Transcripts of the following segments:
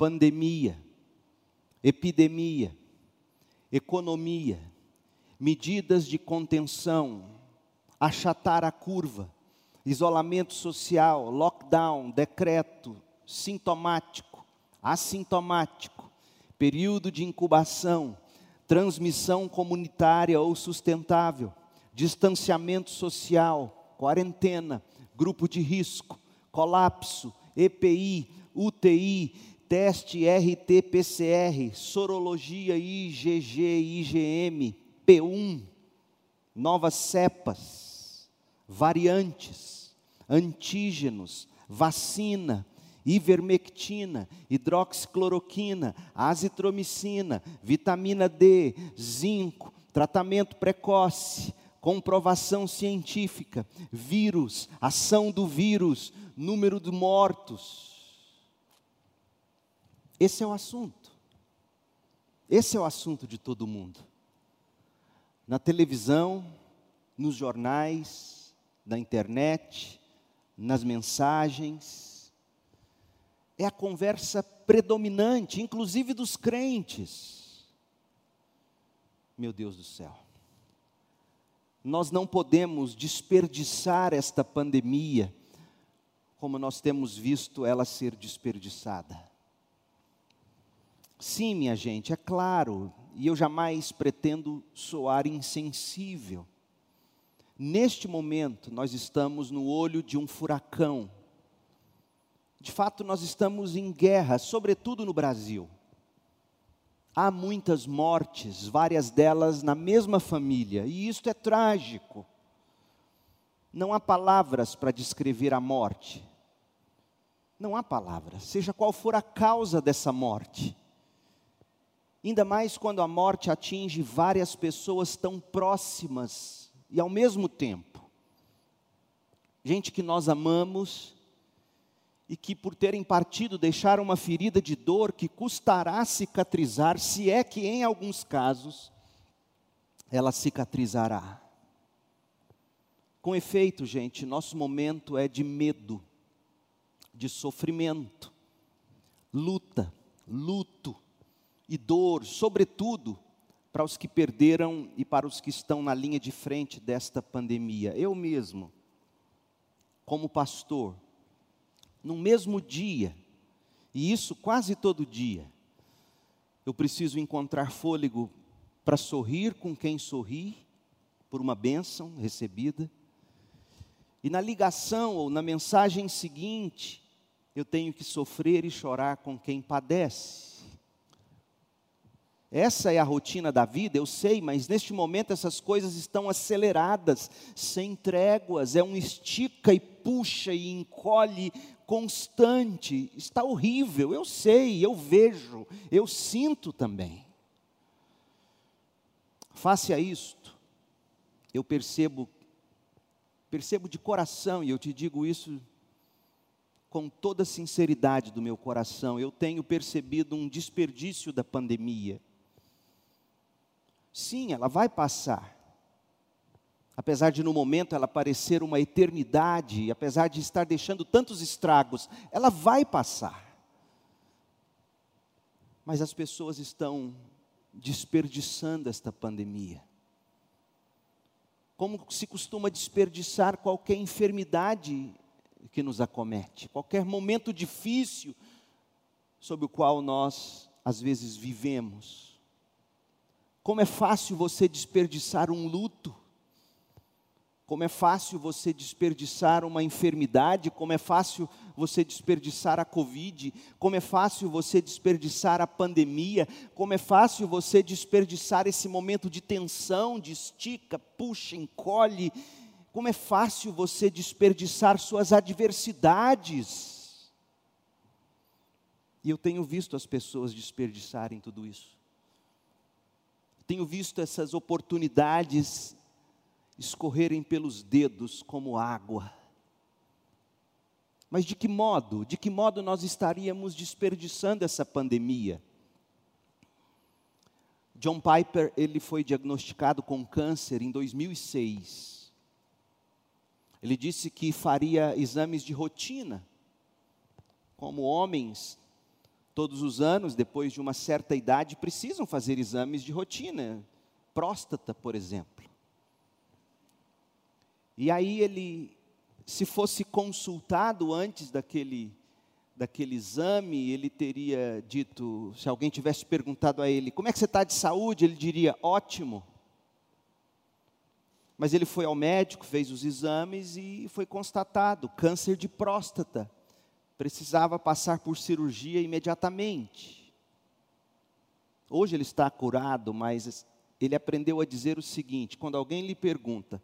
pandemia, epidemia, economia, medidas de contenção, achatar a curva, isolamento social, lockdown, decreto, sintomático, assintomático, período de incubação, transmissão comunitária ou sustentável, distanciamento social, quarentena, grupo de risco, colapso, EPI, UTI, teste RT-PCR, sorologia IgG, IgM, P1, novas cepas, variantes, antígenos, vacina, ivermectina, hidroxicloroquina, azitromicina, vitamina D, zinco, tratamento precoce, comprovação científica, vírus, ação do vírus, número de mortos. Esse é o assunto. Esse é o assunto de todo mundo. Na televisão, nos jornais, na internet, nas mensagens. É a conversa predominante, inclusive dos crentes. Meu Deus do céu. Nós não podemos desperdiçar esta pandemia como nós temos visto ela ser desperdiçada. Sim, minha gente, é claro, e eu jamais pretendo soar insensível. Neste momento, nós estamos no olho de um furacão. De fato, nós estamos em guerra, sobretudo no Brasil. Há muitas mortes, várias delas na mesma família, e isto é trágico. Não há palavras para descrever a morte. Não há palavras, seja qual for a causa dessa morte. Ainda mais quando a morte atinge várias pessoas tão próximas e ao mesmo tempo. Gente que nós amamos e que, por terem partido, deixaram uma ferida de dor que custará cicatrizar, se é que em alguns casos ela cicatrizará. Com efeito, gente, nosso momento é de medo, de sofrimento, luta, luto e dor, sobretudo para os que perderam e para os que estão na linha de frente desta pandemia. Eu mesmo, como pastor, no mesmo dia, e isso quase todo dia, eu preciso encontrar fôlego para sorrir com quem sorri, por uma bênção recebida, e na ligação ou na mensagem seguinte, eu tenho que sofrer e chorar com quem padece. Essa é a rotina da vida, eu sei, mas neste momento essas coisas estão aceleradas, sem tréguas, é um estica e puxa e encolhe constante. Está horrível, eu sei, eu vejo, eu sinto também. Face a isto, eu percebo, percebo de coração, e eu te digo isso com toda a sinceridade do meu coração, eu tenho percebido um desperdício da pandemia Sim, ela vai passar. Apesar de no momento ela parecer uma eternidade, apesar de estar deixando tantos estragos, ela vai passar. Mas as pessoas estão desperdiçando esta pandemia. Como se costuma desperdiçar qualquer enfermidade que nos acomete, qualquer momento difícil sobre o qual nós às vezes vivemos. Como é fácil você desperdiçar um luto, como é fácil você desperdiçar uma enfermidade, como é fácil você desperdiçar a Covid, como é fácil você desperdiçar a pandemia, como é fácil você desperdiçar esse momento de tensão, de estica, puxa, encolhe, como é fácil você desperdiçar suas adversidades. E eu tenho visto as pessoas desperdiçarem tudo isso tenho visto essas oportunidades escorrerem pelos dedos como água. Mas de que modo? De que modo nós estaríamos desperdiçando essa pandemia? John Piper, ele foi diagnosticado com câncer em 2006. Ele disse que faria exames de rotina, como homens Todos os anos, depois de uma certa idade, precisam fazer exames de rotina, próstata, por exemplo. E aí ele, se fosse consultado antes daquele daquele exame, ele teria dito, se alguém tivesse perguntado a ele, como é que você está de saúde? Ele diria, ótimo. Mas ele foi ao médico, fez os exames e foi constatado câncer de próstata. Precisava passar por cirurgia imediatamente. Hoje ele está curado, mas ele aprendeu a dizer o seguinte: quando alguém lhe pergunta,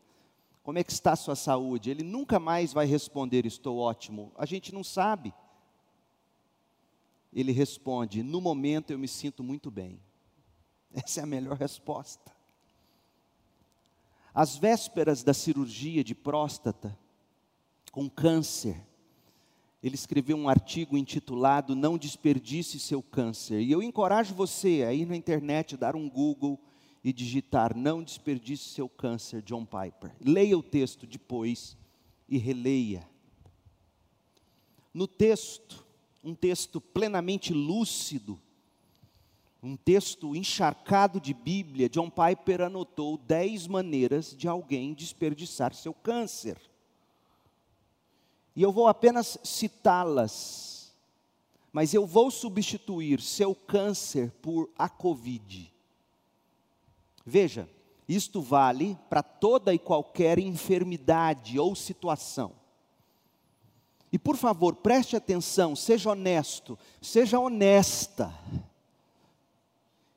como é que está a sua saúde? Ele nunca mais vai responder, estou ótimo. A gente não sabe. Ele responde, no momento eu me sinto muito bem. Essa é a melhor resposta. Às vésperas da cirurgia de próstata, com câncer, ele escreveu um artigo intitulado Não Desperdice Seu Câncer. E eu encorajo você a ir na internet, dar um Google e digitar Não Desperdice Seu Câncer, John Piper. Leia o texto depois e releia. No texto, um texto plenamente lúcido, um texto encharcado de Bíblia, John Piper anotou dez maneiras de alguém desperdiçar seu câncer. E eu vou apenas citá-las, mas eu vou substituir seu câncer por a Covid. Veja, isto vale para toda e qualquer enfermidade ou situação. E por favor, preste atenção, seja honesto, seja honesta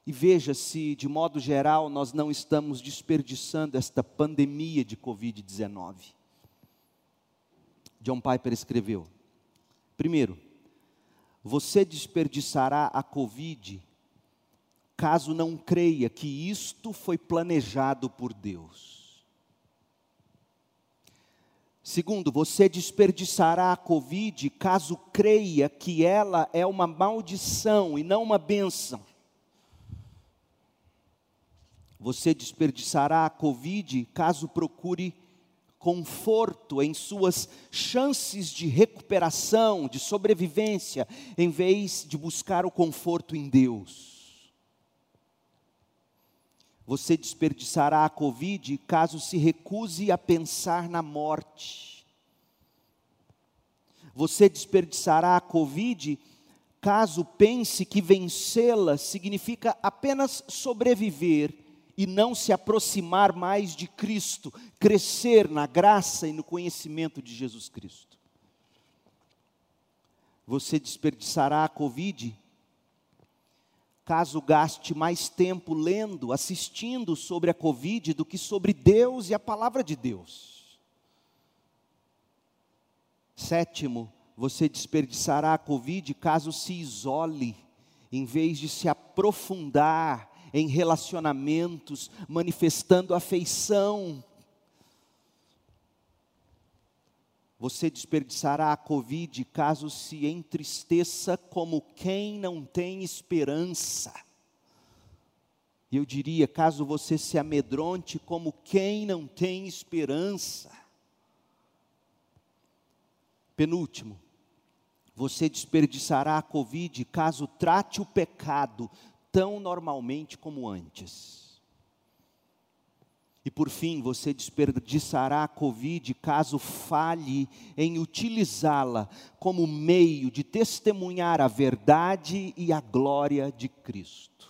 e veja se, de modo geral, nós não estamos desperdiçando esta pandemia de Covid-19. John Piper escreveu: primeiro, você desperdiçará a Covid caso não creia que isto foi planejado por Deus. Segundo, você desperdiçará a Covid caso creia que ela é uma maldição e não uma bênção. Você desperdiçará a Covid caso procure conforto em suas chances de recuperação, de sobrevivência, em vez de buscar o conforto em Deus. Você desperdiçará a Covid caso se recuse a pensar na morte. Você desperdiçará a Covid caso pense que vencê-la significa apenas sobreviver e não se aproximar mais de Cristo, crescer na graça e no conhecimento de Jesus Cristo. Você desperdiçará a Covid caso gaste mais tempo lendo, assistindo sobre a Covid do que sobre Deus e a palavra de Deus. Sétimo, você desperdiçará a Covid caso se isole, em vez de se aprofundar em relacionamentos, manifestando afeição. Você desperdiçará a Covid caso se entristeça como quem não tem esperança. Eu diria, caso você se amedronte como quem não tem esperança. Penúltimo, você desperdiçará a Covid caso trate o pecado tão normalmente como antes. E por fim, você desperdiçará a Covid caso falhe em utilizá-la como meio de testemunhar a verdade e a glória de Cristo.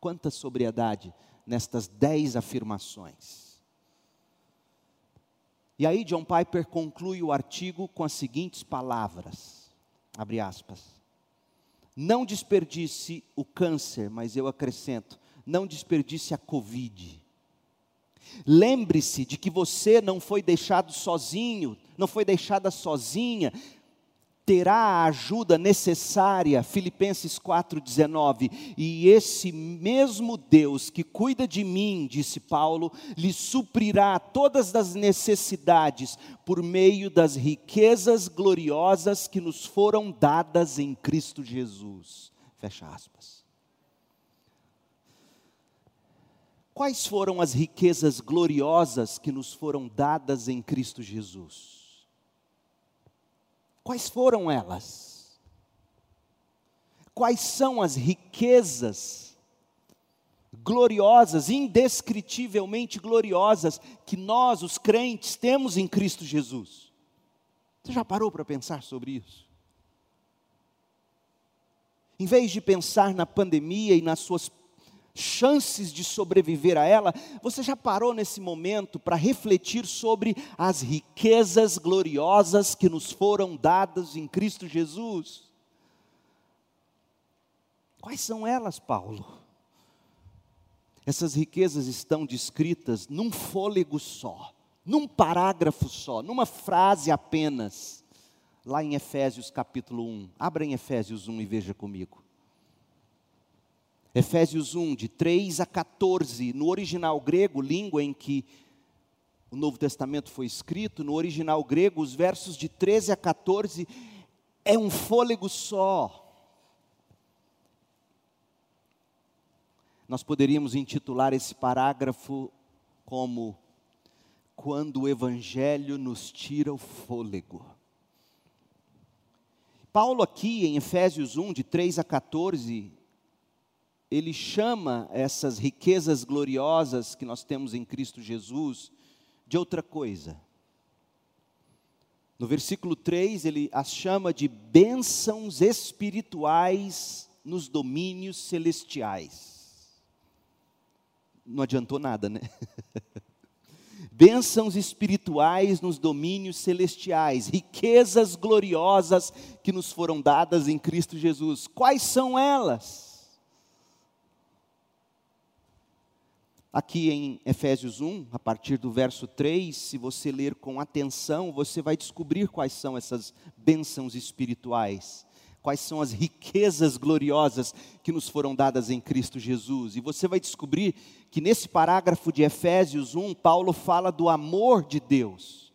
Quanta sobriedade nestas dez afirmações. E aí, John Piper conclui o artigo com as seguintes palavras: abre aspas. Não desperdice o câncer, mas eu acrescento, não desperdice a Covid. Lembre-se de que você não foi deixado sozinho, não foi deixada sozinha, terá a ajuda necessária, Filipenses 4,19. E esse mesmo Deus que cuida de mim, disse Paulo, lhe suprirá todas as necessidades por meio das riquezas gloriosas que nos foram dadas em Cristo Jesus. Fecha aspas. Quais foram as riquezas gloriosas que nos foram dadas em Cristo Jesus? Quais foram elas? Quais são as riquezas gloriosas, indescritivelmente gloriosas, que nós, os crentes, temos em Cristo Jesus? Você já parou para pensar sobre isso? Em vez de pensar na pandemia e nas suas chances de sobreviver a ela, você já parou nesse momento para refletir sobre as riquezas gloriosas que nos foram dadas em Cristo Jesus? Quais são elas, Paulo? Essas riquezas estão descritas num fôlego só, num parágrafo só, numa frase apenas, lá em Efésios capítulo 1. Abra em Efésios 1 e veja comigo. Efésios 1, de 3 a 14, no original grego, língua em que o Novo Testamento foi escrito, no original grego, os versos de 13 a 14 é um fôlego só. Nós poderíamos intitular esse parágrafo como Quando o Evangelho nos tira o fôlego. Paulo, aqui em Efésios 1, de 3 a 14, ele chama essas riquezas gloriosas que nós temos em Cristo Jesus de outra coisa. No versículo 3, ele as chama de bênçãos espirituais nos domínios celestiais. Não adiantou nada, né? bênçãos espirituais nos domínios celestiais, riquezas gloriosas que nos foram dadas em Cristo Jesus. Quais são elas? Aqui em Efésios 1, a partir do verso 3, se você ler com atenção, você vai descobrir quais são essas bênçãos espirituais, quais são as riquezas gloriosas que nos foram dadas em Cristo Jesus. E você vai descobrir que nesse parágrafo de Efésios 1, Paulo fala do amor de Deus,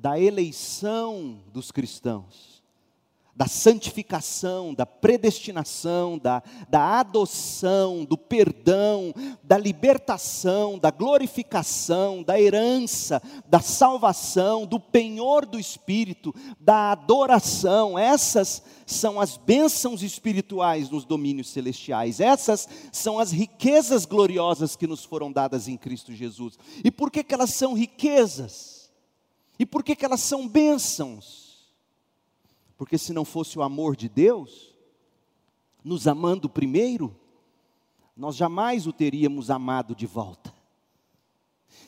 da eleição dos cristãos da santificação, da predestinação, da, da adoção, do perdão, da libertação, da glorificação, da herança, da salvação, do penhor do Espírito, da adoração. Essas são as bênçãos espirituais nos domínios celestiais, essas são as riquezas gloriosas que nos foram dadas em Cristo Jesus. E por que, que elas são riquezas? E por que, que elas são bênçãos? Porque se não fosse o amor de Deus, nos amando primeiro, nós jamais o teríamos amado de volta.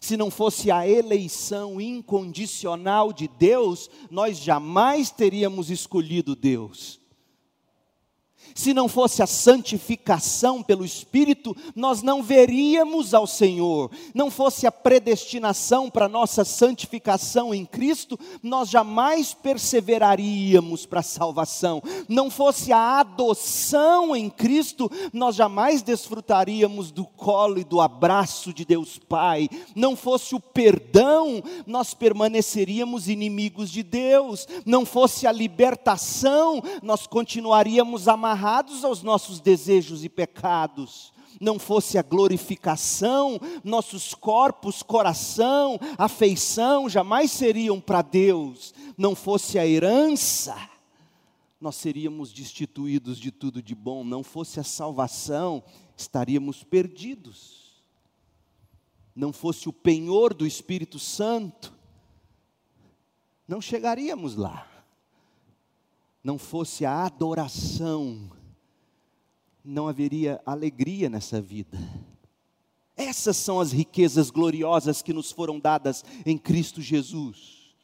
Se não fosse a eleição incondicional de Deus, nós jamais teríamos escolhido Deus. Se não fosse a santificação pelo Espírito, nós não veríamos ao Senhor. Não fosse a predestinação para nossa santificação em Cristo, nós jamais perseveraríamos para a salvação. Não fosse a adoção em Cristo, nós jamais desfrutaríamos do colo e do abraço de Deus Pai. Não fosse o perdão, nós permaneceríamos inimigos de Deus. Não fosse a libertação, nós continuaríamos amarrados amarrados aos nossos desejos e pecados, não fosse a glorificação, nossos corpos, coração, afeição jamais seriam para Deus, não fosse a herança, nós seríamos destituídos de tudo de bom, não fosse a salvação, estaríamos perdidos. Não fosse o penhor do Espírito Santo, não chegaríamos lá não fosse a adoração, não haveria alegria nessa vida. Essas são as riquezas gloriosas que nos foram dadas em Cristo Jesus.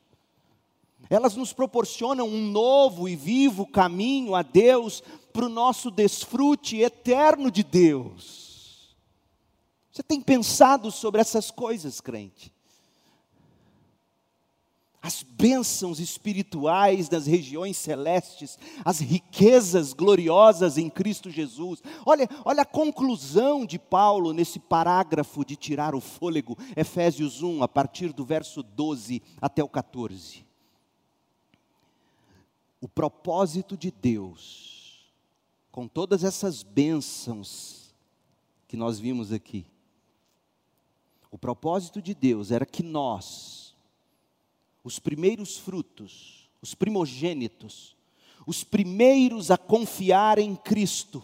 Elas nos proporcionam um novo e vivo caminho a Deus para o nosso desfrute eterno de Deus. Você tem pensado sobre essas coisas, crente? As bênçãos espirituais das regiões celestes, as riquezas gloriosas em Cristo Jesus. Olha, olha a conclusão de Paulo nesse parágrafo de tirar o fôlego, Efésios 1, a partir do verso 12 até o 14. O propósito de Deus, com todas essas bênçãos que nós vimos aqui, o propósito de Deus era que nós, os primeiros frutos, os primogênitos, os primeiros a confiar em Cristo,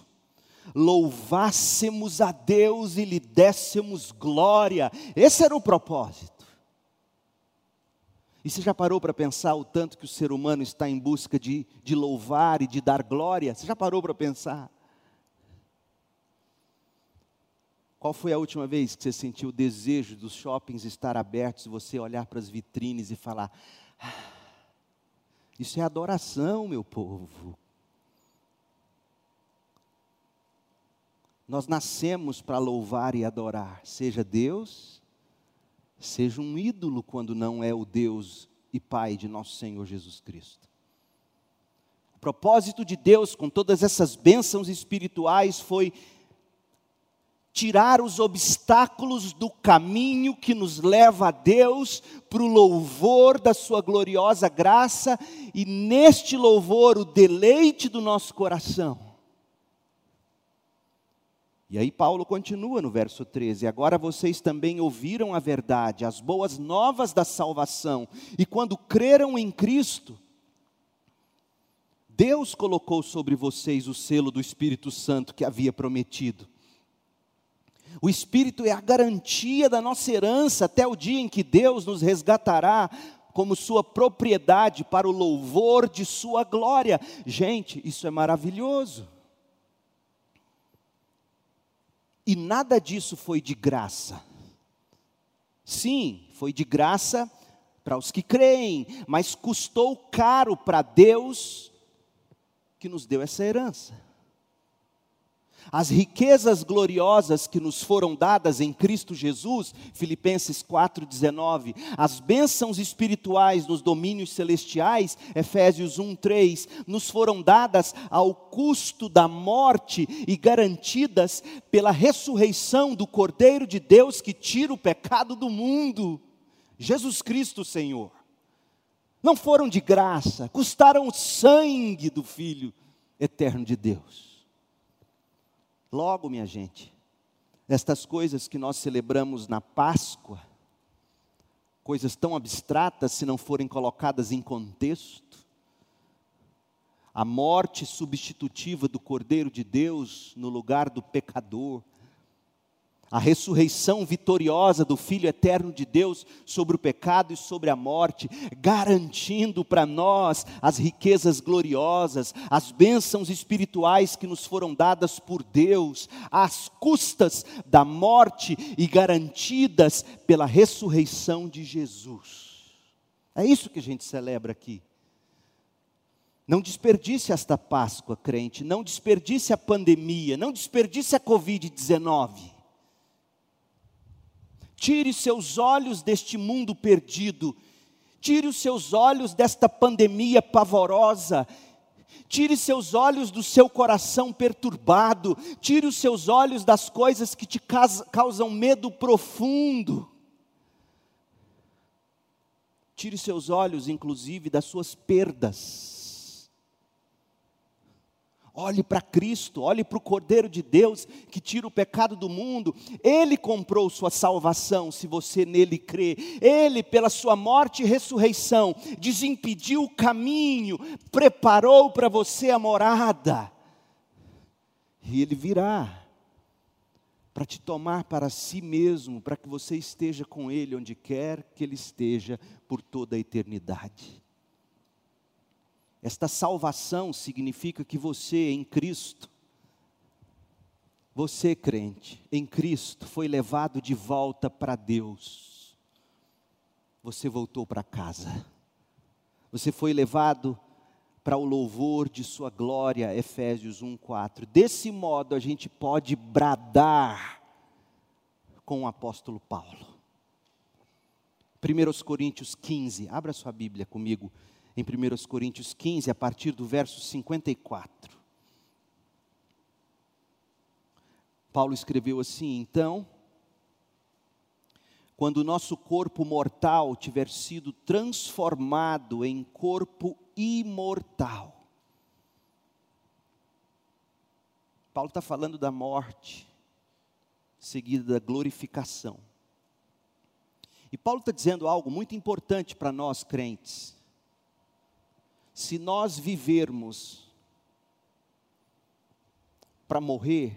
louvássemos a Deus e lhe dessemos glória. Esse era o propósito. E você já parou para pensar o tanto que o ser humano está em busca de, de louvar e de dar glória? Você já parou para pensar? Qual foi a última vez que você sentiu o desejo dos shoppings estar abertos você olhar para as vitrines e falar: ah, Isso é adoração, meu povo. Nós nascemos para louvar e adorar, seja Deus, seja um ídolo quando não é o Deus e Pai de nosso Senhor Jesus Cristo. O propósito de Deus com todas essas bênçãos espirituais foi tirar os obstáculos do caminho que nos leva a Deus, para o louvor da Sua gloriosa graça, e neste louvor o deleite do nosso coração. E aí Paulo continua no verso 13: Agora vocês também ouviram a verdade, as boas novas da salvação, e quando creram em Cristo, Deus colocou sobre vocês o selo do Espírito Santo que havia prometido. O Espírito é a garantia da nossa herança até o dia em que Deus nos resgatará como sua propriedade para o louvor de sua glória. Gente, isso é maravilhoso. E nada disso foi de graça. Sim, foi de graça para os que creem, mas custou caro para Deus que nos deu essa herança as riquezas gloriosas que nos foram dadas em Cristo Jesus, Filipenses 4:19, as bênçãos espirituais nos domínios celestiais, Efésios 1:3, nos foram dadas ao custo da morte e garantidas pela ressurreição do Cordeiro de Deus que tira o pecado do mundo, Jesus Cristo, Senhor. Não foram de graça, custaram o sangue do Filho eterno de Deus. Logo, minha gente, estas coisas que nós celebramos na Páscoa, coisas tão abstratas se não forem colocadas em contexto, a morte substitutiva do Cordeiro de Deus no lugar do pecador, a ressurreição vitoriosa do Filho eterno de Deus sobre o pecado e sobre a morte, garantindo para nós as riquezas gloriosas, as bênçãos espirituais que nos foram dadas por Deus, às custas da morte e garantidas pela ressurreição de Jesus. É isso que a gente celebra aqui. Não desperdice esta Páscoa, crente, não desperdice a pandemia, não desperdice a Covid-19 Tire seus olhos deste mundo perdido. Tire os seus olhos desta pandemia pavorosa. Tire seus olhos do seu coração perturbado. Tire os seus olhos das coisas que te causam medo profundo. Tire seus olhos, inclusive, das suas perdas Olhe para Cristo, olhe para o Cordeiro de Deus que tira o pecado do mundo. Ele comprou sua salvação, se você nele crê. Ele, pela sua morte e ressurreição, desimpediu o caminho, preparou para você a morada. E ele virá para te tomar para si mesmo, para que você esteja com ele onde quer que ele esteja por toda a eternidade. Esta salvação significa que você em Cristo, você crente, em Cristo, foi levado de volta para Deus. Você voltou para casa. Você foi levado para o louvor de sua glória, Efésios 1:4. Desse modo a gente pode bradar com o apóstolo Paulo. 1 Coríntios 15, abra sua Bíblia comigo em 1 Coríntios 15, a partir do verso 54. Paulo escreveu assim: Então, quando o nosso corpo mortal tiver sido transformado em corpo imortal. Paulo está falando da morte, seguida da glorificação. E Paulo está dizendo algo muito importante para nós crentes. Se nós vivermos para morrer,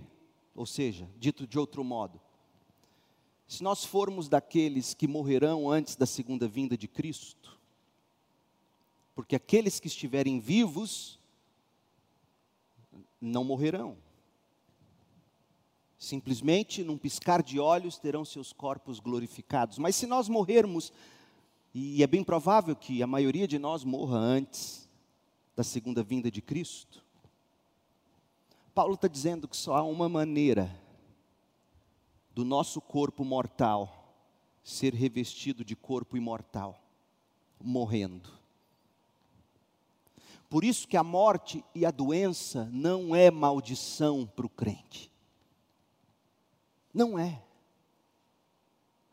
ou seja, dito de outro modo, se nós formos daqueles que morrerão antes da segunda vinda de Cristo, porque aqueles que estiverem vivos não morrerão. Simplesmente, num piscar de olhos, terão seus corpos glorificados. Mas se nós morrermos, e é bem provável que a maioria de nós morra antes da segunda vinda de Cristo, Paulo está dizendo que só há uma maneira do nosso corpo mortal ser revestido de corpo imortal morrendo. Por isso que a morte e a doença não é maldição para o crente. Não é.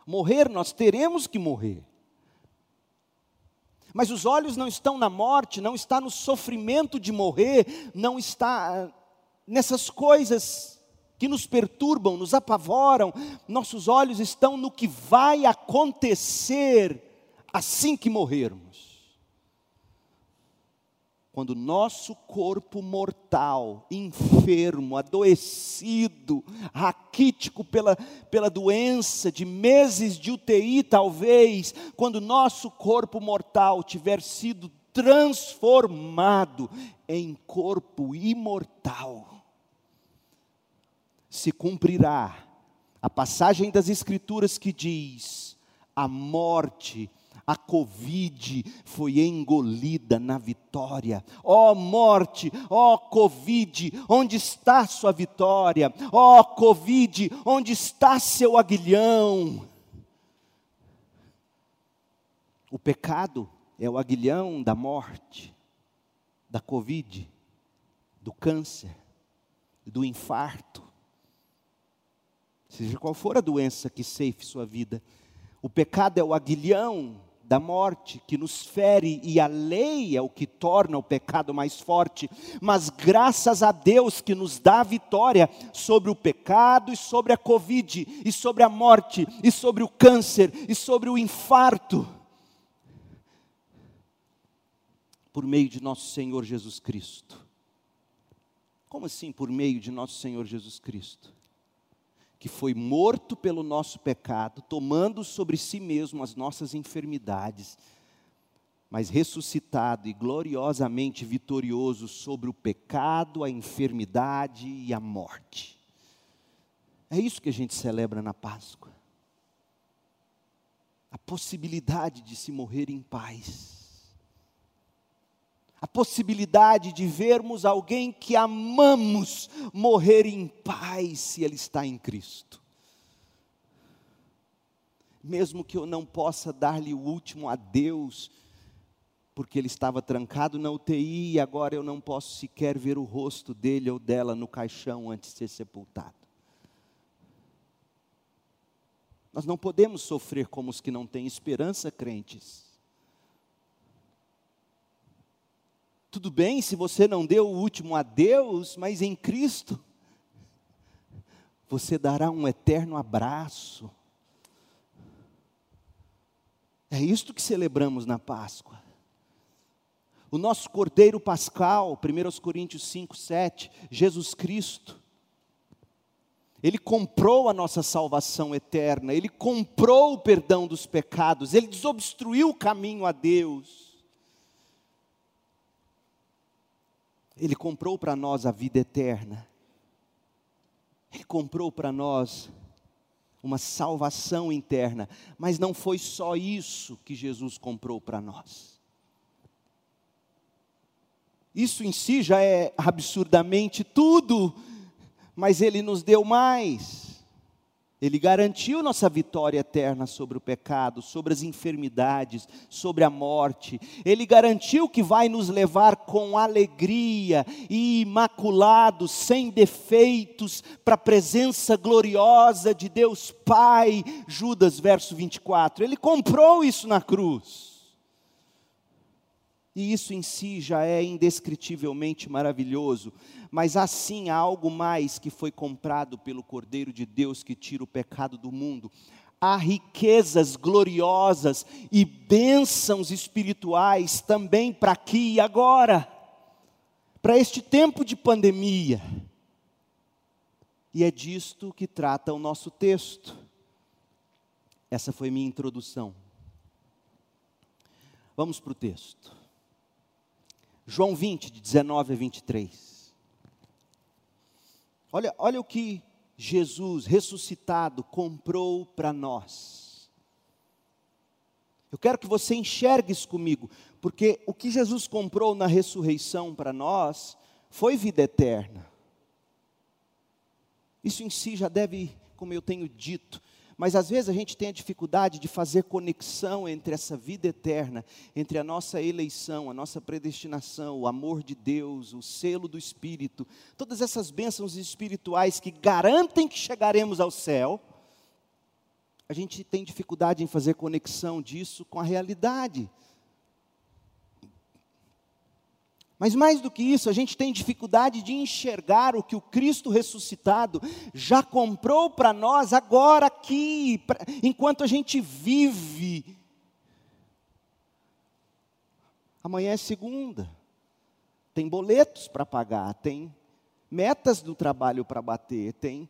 Morrer, nós teremos que morrer. Mas os olhos não estão na morte, não está no sofrimento de morrer, não está nessas coisas que nos perturbam, nos apavoram, nossos olhos estão no que vai acontecer assim que morrermos. Quando nosso corpo mortal, enfermo, adoecido, raquítico pela, pela doença de meses de UTI, talvez, quando nosso corpo mortal tiver sido transformado em corpo imortal, se cumprirá a passagem das Escrituras que diz: a morte, a Covid foi engolida na vitória. Ó oh, morte, ó oh, Covid, onde está sua vitória? Ó oh, Covid, onde está seu aguilhão? O pecado é o aguilhão da morte, da Covid, do câncer, do infarto seja qual for a doença que ceife sua vida. O pecado é o aguilhão da morte que nos fere e a lei é o que torna o pecado mais forte, mas graças a Deus que nos dá a vitória sobre o pecado e sobre a Covid, e sobre a morte, e sobre o câncer, e sobre o infarto, por meio de nosso Senhor Jesus Cristo. Como assim por meio de nosso Senhor Jesus Cristo? Que foi morto pelo nosso pecado, tomando sobre si mesmo as nossas enfermidades, mas ressuscitado e gloriosamente vitorioso sobre o pecado, a enfermidade e a morte. É isso que a gente celebra na Páscoa. A possibilidade de se morrer em paz a possibilidade de vermos alguém que amamos morrer em paz se ele está em Cristo. Mesmo que eu não possa dar-lhe o último adeus, porque ele estava trancado na UTI e agora eu não posso sequer ver o rosto dele ou dela no caixão antes de ser sepultado. Nós não podemos sofrer como os que não têm esperança, crentes. Tudo bem se você não deu o último adeus, mas em Cristo, você dará um eterno abraço. É isto que celebramos na Páscoa. O nosso Cordeiro Pascal, 1 Coríntios 5, 7, Jesus Cristo, ele comprou a nossa salvação eterna, ele comprou o perdão dos pecados, ele desobstruiu o caminho a Deus. Ele comprou para nós a vida eterna. Ele comprou para nós uma salvação interna, mas não foi só isso que Jesus comprou para nós. Isso em si já é absurdamente tudo, mas Ele nos deu mais. Ele garantiu nossa vitória eterna sobre o pecado, sobre as enfermidades, sobre a morte. Ele garantiu que vai nos levar com alegria e imaculados, sem defeitos, para a presença gloriosa de Deus Pai. Judas, verso 24. Ele comprou isso na cruz. E isso em si já é indescritivelmente maravilhoso, mas assim há algo mais que foi comprado pelo Cordeiro de Deus que tira o pecado do mundo. há riquezas gloriosas e bênçãos espirituais também para aqui e agora, para este tempo de pandemia. E é disto que trata o nosso texto. Essa foi minha introdução. Vamos para o texto. João 20, de 19 a 23. Olha, olha o que Jesus ressuscitado comprou para nós. Eu quero que você enxergue isso comigo, porque o que Jesus comprou na ressurreição para nós foi vida eterna. Isso em si já deve, como eu tenho dito, mas às vezes a gente tem a dificuldade de fazer conexão entre essa vida eterna, entre a nossa eleição, a nossa predestinação, o amor de Deus, o selo do Espírito, todas essas bênçãos espirituais que garantem que chegaremos ao céu. A gente tem dificuldade em fazer conexão disso com a realidade. Mas mais do que isso, a gente tem dificuldade de enxergar o que o Cristo ressuscitado já comprou para nós agora aqui, pra, enquanto a gente vive. Amanhã é segunda, tem boletos para pagar, tem metas do trabalho para bater, tem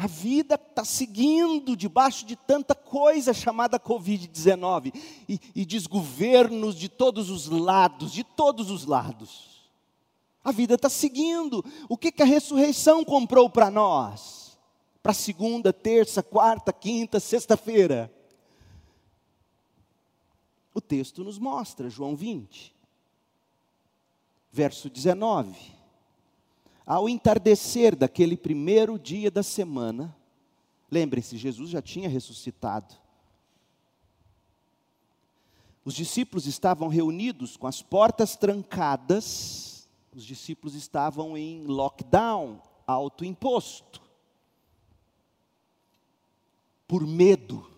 a vida está seguindo debaixo de tanta coisa chamada Covid-19 e, e desgovernos de todos os lados, de todos os lados. A vida está seguindo. O que, que a ressurreição comprou para nós? Para segunda, terça, quarta, quinta, sexta-feira. O texto nos mostra, João 20, verso 19. Ao entardecer daquele primeiro dia da semana, lembre-se, Jesus já tinha ressuscitado. Os discípulos estavam reunidos com as portas trancadas, os discípulos estavam em lockdown, autoimposto, por medo.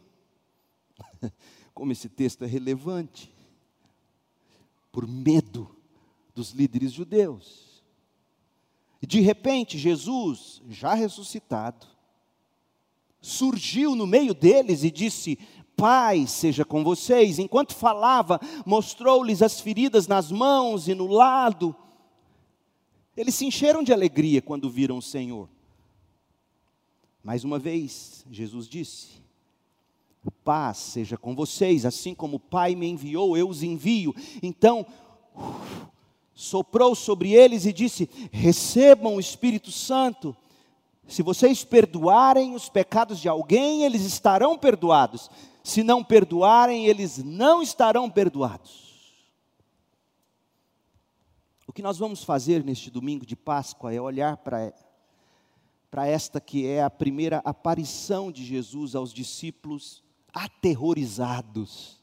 Como esse texto é relevante, por medo dos líderes judeus. De repente, Jesus, já ressuscitado, surgiu no meio deles e disse: Pai seja com vocês. Enquanto falava, mostrou-lhes as feridas nas mãos e no lado. Eles se encheram de alegria quando viram o Senhor. Mais uma vez, Jesus disse: Paz seja com vocês, assim como o Pai me enviou, eu os envio. Então, soprou sobre eles e disse: Recebam o Espírito Santo. Se vocês perdoarem os pecados de alguém, eles estarão perdoados. Se não perdoarem, eles não estarão perdoados. O que nós vamos fazer neste domingo de Páscoa é olhar para para esta que é a primeira aparição de Jesus aos discípulos aterrorizados,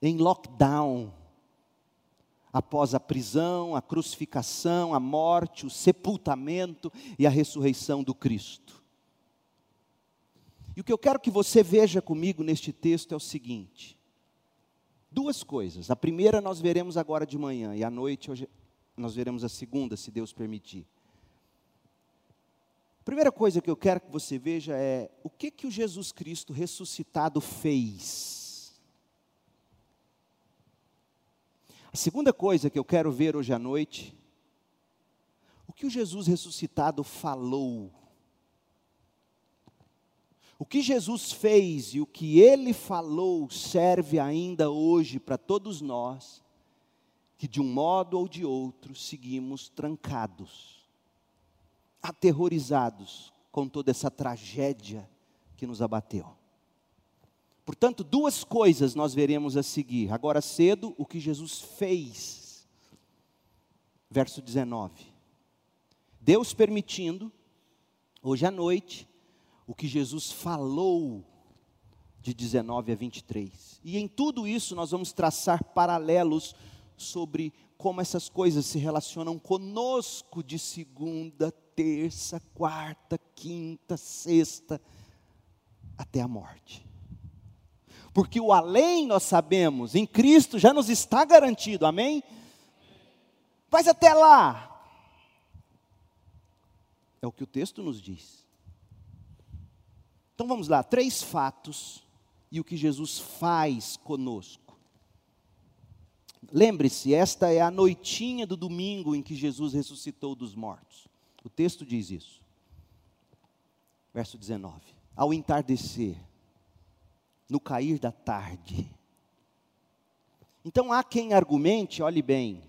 em lockdown após a prisão, a crucificação, a morte, o sepultamento e a ressurreição do Cristo. E o que eu quero que você veja comigo neste texto é o seguinte: duas coisas. A primeira nós veremos agora de manhã, e à noite hoje, nós veremos a segunda, se Deus permitir. A primeira coisa que eu quero que você veja é o que, que o Jesus Cristo ressuscitado fez A segunda coisa que eu quero ver hoje à noite, o que o Jesus ressuscitado falou. O que Jesus fez e o que ele falou serve ainda hoje para todos nós, que de um modo ou de outro seguimos trancados, aterrorizados com toda essa tragédia que nos abateu. Portanto, duas coisas nós veremos a seguir. Agora cedo, o que Jesus fez. Verso 19. Deus permitindo, hoje à noite, o que Jesus falou de 19 a 23. E em tudo isso nós vamos traçar paralelos sobre como essas coisas se relacionam conosco de segunda, terça, quarta, quinta, sexta, até a morte. Porque o além nós sabemos, em Cristo já nos está garantido, amém? Mas até lá, é o que o texto nos diz. Então vamos lá, três fatos e o que Jesus faz conosco. Lembre-se, esta é a noitinha do domingo em que Jesus ressuscitou dos mortos. O texto diz isso. Verso 19: Ao entardecer, no cair da tarde. Então há quem argumente, olhe bem,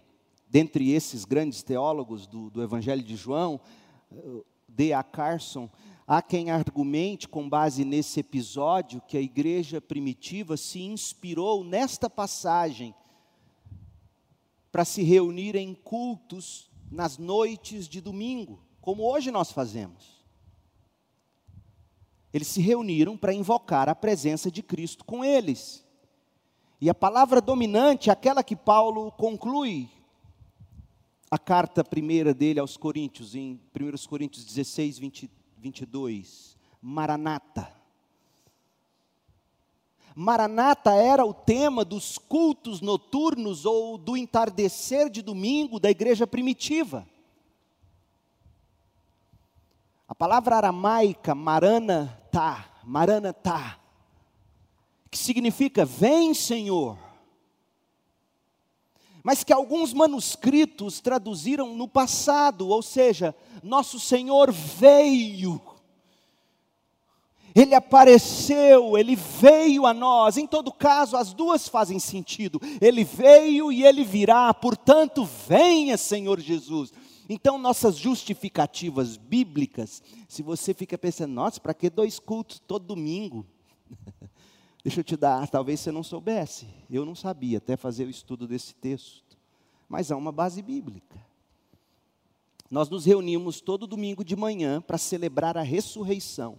dentre esses grandes teólogos do, do Evangelho de João, eh, D.A. Carson, há quem argumente, com base nesse episódio, que a igreja primitiva se inspirou nesta passagem para se reunir em cultos nas noites de domingo, como hoje nós fazemos. Eles se reuniram para invocar a presença de Cristo com eles. E a palavra dominante, aquela que Paulo conclui a carta primeira dele aos Coríntios, em 1 Coríntios 16, 20, 22, Maranata. Maranata era o tema dos cultos noturnos ou do entardecer de domingo da igreja primitiva. A palavra aramaica maranatá, maranatá, que significa vem, Senhor. Mas que alguns manuscritos traduziram no passado, ou seja, nosso Senhor veio ele apareceu, ele veio a nós. Em todo caso, as duas fazem sentido. Ele veio e ele virá, portanto, venha, Senhor Jesus. Então, nossas justificativas bíblicas, se você fica pensando, nossa, para que dois cultos todo domingo? Deixa eu te dar, talvez você não soubesse. Eu não sabia até fazer o estudo desse texto. Mas há uma base bíblica. Nós nos reunimos todo domingo de manhã para celebrar a ressurreição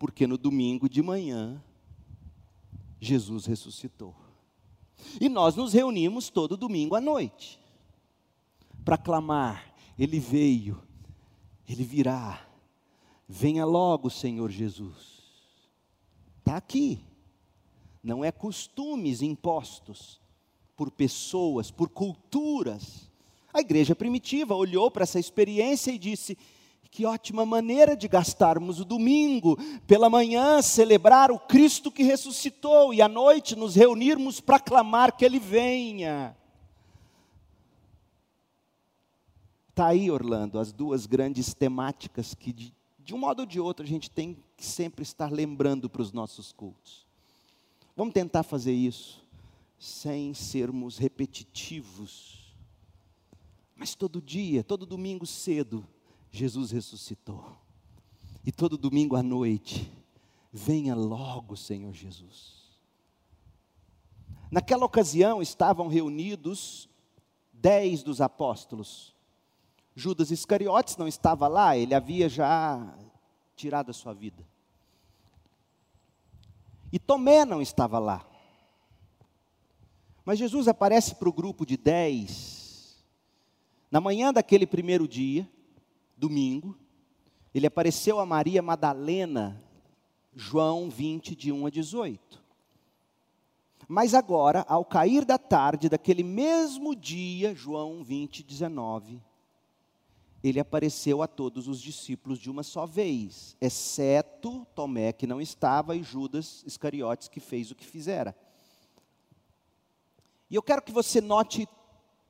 porque no domingo de manhã, Jesus ressuscitou. E nós nos reunimos todo domingo à noite, para clamar: Ele veio, Ele virá, venha logo, Senhor Jesus. Está aqui, não é costumes impostos por pessoas, por culturas. A igreja primitiva olhou para essa experiência e disse: que ótima maneira de gastarmos o domingo, pela manhã celebrar o Cristo que ressuscitou e à noite nos reunirmos para clamar que Ele venha. Está aí, Orlando, as duas grandes temáticas que, de, de um modo ou de outro, a gente tem que sempre estar lembrando para os nossos cultos. Vamos tentar fazer isso sem sermos repetitivos. Mas todo dia, todo domingo cedo, Jesus ressuscitou. E todo domingo à noite, venha logo, Senhor Jesus. Naquela ocasião estavam reunidos dez dos apóstolos. Judas Iscariotes não estava lá, ele havia já tirado a sua vida. E Tomé não estava lá. Mas Jesus aparece para o grupo de dez, na manhã daquele primeiro dia, domingo, ele apareceu a Maria Madalena, João 20, de 1 a 18. Mas agora, ao cair da tarde daquele mesmo dia, João 20, 19, ele apareceu a todos os discípulos de uma só vez, exceto Tomé, que não estava, e Judas Iscariotes, que fez o que fizera. E eu quero que você note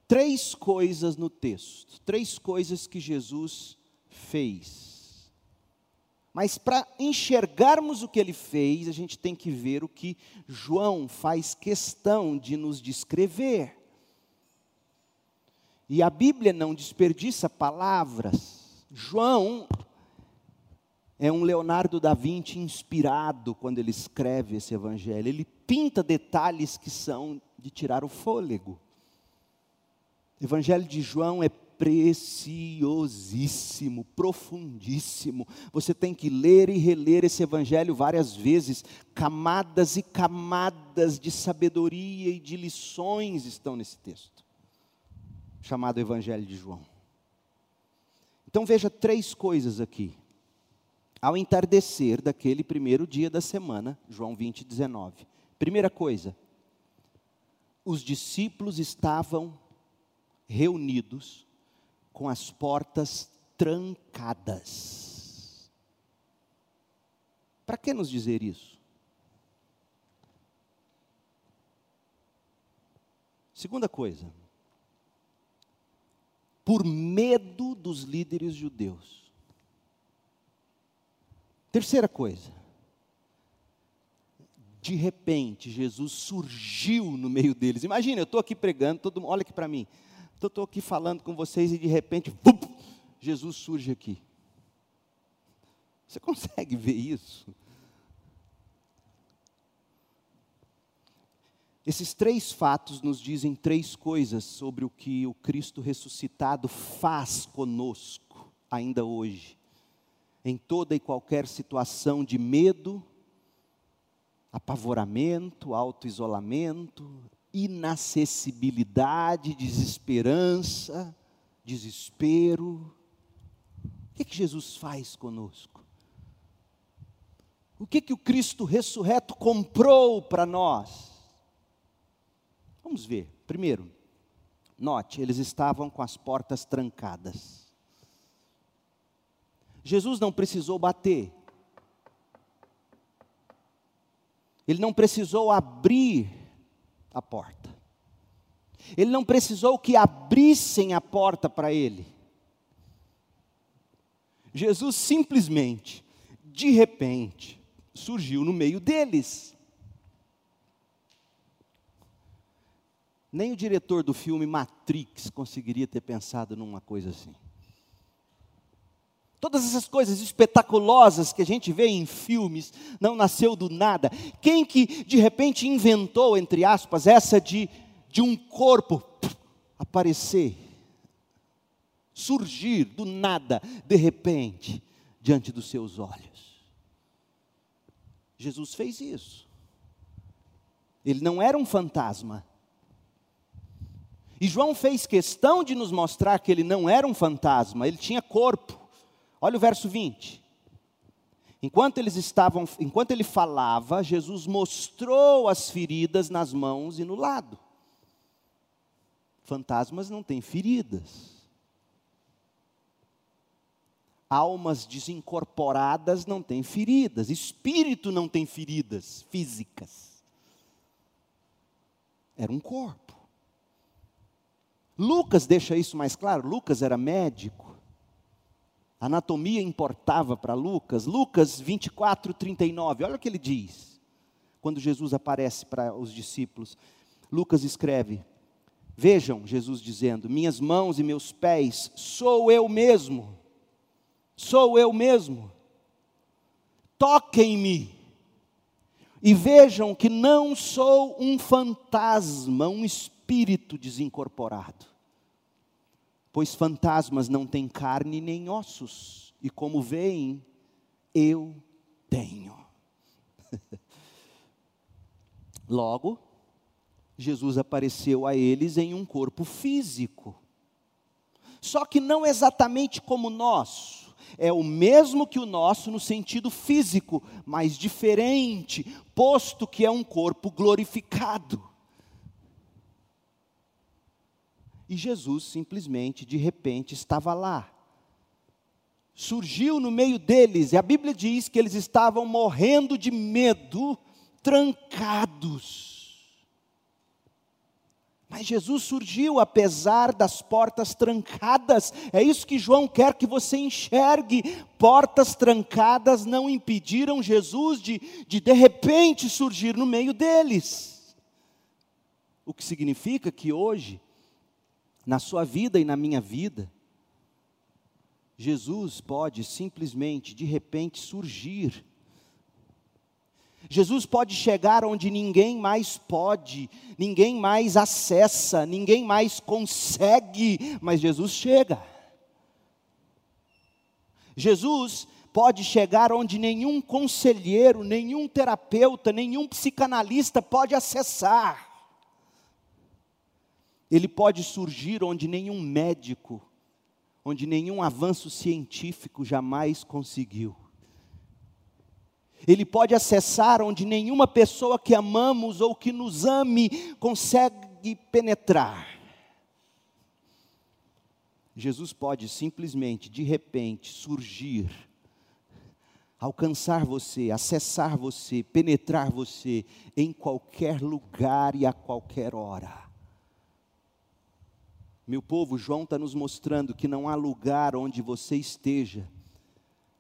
três coisas no texto, três coisas que Jesus fez. Mas para enxergarmos o que ele fez, a gente tem que ver o que João faz questão de nos descrever. E a Bíblia não desperdiça palavras. João é um Leonardo da Vinci inspirado quando ele escreve esse evangelho. Ele pinta detalhes que são de tirar o fôlego. O evangelho de João é preciosíssimo, profundíssimo. Você tem que ler e reler esse evangelho várias vezes. Camadas e camadas de sabedoria e de lições estão nesse texto, chamado Evangelho de João. Então veja três coisas aqui. Ao entardecer daquele primeiro dia da semana, João 20, 19. Primeira coisa, os discípulos estavam reunidos com as portas trancadas. Para que nos dizer isso? Segunda coisa, por medo dos líderes judeus. Terceira coisa, de repente Jesus surgiu no meio deles. Imagina, eu estou aqui pregando, todo mundo, olha aqui para mim, estou aqui falando com vocês e de repente, pum, Jesus surge aqui. Você consegue ver isso? Esses três fatos nos dizem três coisas sobre o que o Cristo ressuscitado faz conosco, ainda hoje, em toda e qualquer situação de medo, apavoramento, autoisolamento, inacessibilidade, desesperança, desespero. O que, que Jesus faz conosco? O que, que o Cristo ressurreto comprou para nós? Vamos ver. Primeiro, note, eles estavam com as portas trancadas. Jesus não precisou bater. Ele não precisou abrir a porta. Ele não precisou que abrissem a porta para ele. Jesus simplesmente, de repente, surgiu no meio deles. Nem o diretor do filme Matrix conseguiria ter pensado numa coisa assim. Todas essas coisas espetaculosas que a gente vê em filmes não nasceu do nada. Quem que de repente inventou, entre aspas, essa de, de um corpo aparecer, surgir do nada, de repente, diante dos seus olhos? Jesus fez isso. Ele não era um fantasma. E João fez questão de nos mostrar que ele não era um fantasma, ele tinha corpo. Olha o verso 20. Enquanto eles estavam, enquanto ele falava, Jesus mostrou as feridas nas mãos e no lado. Fantasmas não têm feridas. Almas desincorporadas não têm feridas. Espírito não tem feridas físicas. Era um corpo. Lucas deixa isso mais claro. Lucas era médico. Anatomia importava para Lucas. Lucas 24, 39. Olha o que ele diz. Quando Jesus aparece para os discípulos. Lucas escreve: Vejam, Jesus dizendo: Minhas mãos e meus pés, sou eu mesmo. Sou eu mesmo. Toquem-me. E vejam que não sou um fantasma, um espírito desincorporado. Pois fantasmas não têm carne nem ossos, e como veem, eu tenho. Logo, Jesus apareceu a eles em um corpo físico. Só que não exatamente como o nosso, é o mesmo que o nosso no sentido físico, mas diferente, posto que é um corpo glorificado. E Jesus simplesmente, de repente, estava lá. Surgiu no meio deles, e a Bíblia diz que eles estavam morrendo de medo, trancados. Mas Jesus surgiu apesar das portas trancadas, é isso que João quer que você enxergue. Portas trancadas não impediram Jesus de, de de repente surgir no meio deles. O que significa que hoje, na sua vida e na minha vida, Jesus pode simplesmente, de repente, surgir. Jesus pode chegar onde ninguém mais pode, ninguém mais acessa, ninguém mais consegue, mas Jesus chega. Jesus pode chegar onde nenhum conselheiro, nenhum terapeuta, nenhum psicanalista pode acessar. Ele pode surgir onde nenhum médico, onde nenhum avanço científico jamais conseguiu. Ele pode acessar onde nenhuma pessoa que amamos ou que nos ame consegue penetrar. Jesus pode simplesmente, de repente, surgir alcançar você, acessar você, penetrar você em qualquer lugar e a qualquer hora. Meu povo, João está nos mostrando que não há lugar onde você esteja,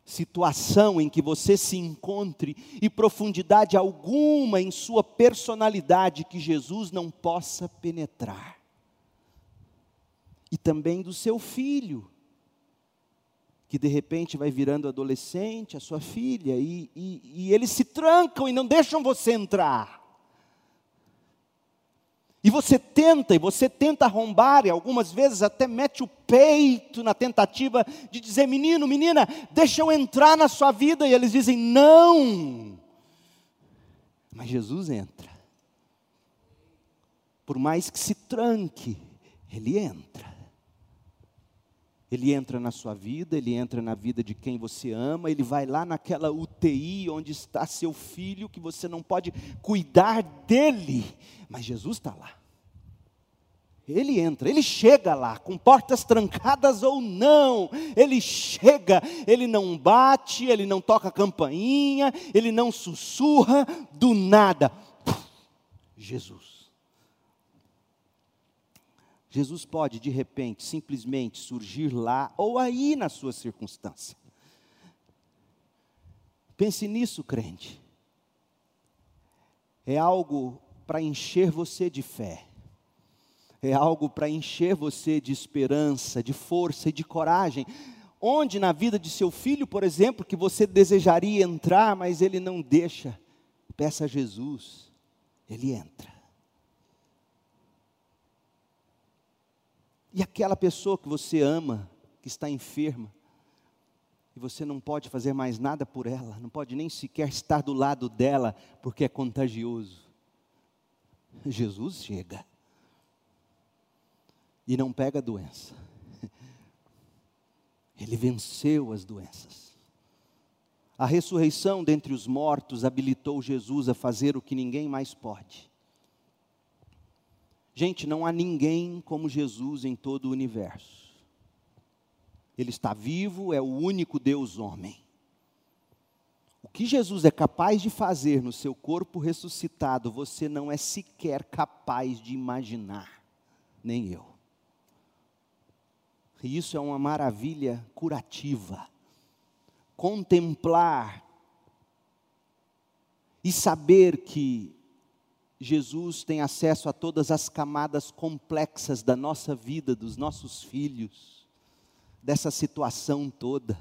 situação em que você se encontre e profundidade alguma em sua personalidade que Jesus não possa penetrar. E também do seu filho, que de repente vai virando adolescente, a sua filha, e, e, e eles se trancam e não deixam você entrar. E você tenta, e você tenta arrombar, e algumas vezes até mete o peito na tentativa de dizer: menino, menina, deixa eu entrar na sua vida. E eles dizem: não. Mas Jesus entra. Por mais que se tranque, ele entra. Ele entra na sua vida, ele entra na vida de quem você ama, ele vai lá naquela UTI onde está seu filho, que você não pode cuidar dele, mas Jesus está lá. Ele entra, ele chega lá, com portas trancadas ou não, ele chega, ele não bate, ele não toca campainha, ele não sussurra, do nada. Jesus. Jesus pode, de repente, simplesmente surgir lá ou aí na sua circunstância. Pense nisso, crente. É algo para encher você de fé. É algo para encher você de esperança, de força e de coragem. Onde na vida de seu filho, por exemplo, que você desejaria entrar, mas ele não deixa, peça a Jesus, ele entra. E aquela pessoa que você ama, que está enferma, e você não pode fazer mais nada por ela, não pode nem sequer estar do lado dela, porque é contagioso. Jesus chega e não pega a doença. Ele venceu as doenças. A ressurreição dentre os mortos habilitou Jesus a fazer o que ninguém mais pode Gente, não há ninguém como Jesus em todo o universo. Ele está vivo, é o único Deus homem. O que Jesus é capaz de fazer no seu corpo ressuscitado, você não é sequer capaz de imaginar, nem eu. E isso é uma maravilha curativa. Contemplar e saber que Jesus tem acesso a todas as camadas complexas da nossa vida, dos nossos filhos, dessa situação toda.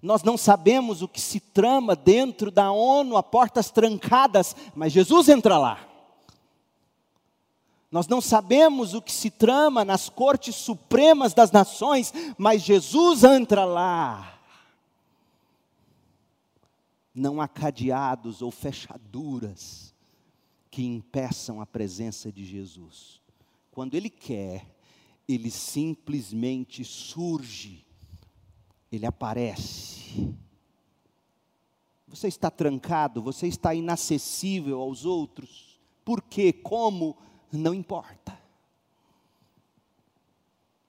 Nós não sabemos o que se trama dentro da ONU a portas trancadas, mas Jesus entra lá. Nós não sabemos o que se trama nas cortes supremas das nações, mas Jesus entra lá. Não há cadeados ou fechaduras que impeçam a presença de Jesus. Quando Ele quer, Ele simplesmente surge, Ele aparece. Você está trancado, você está inacessível aos outros. Por quê? Como? Não importa.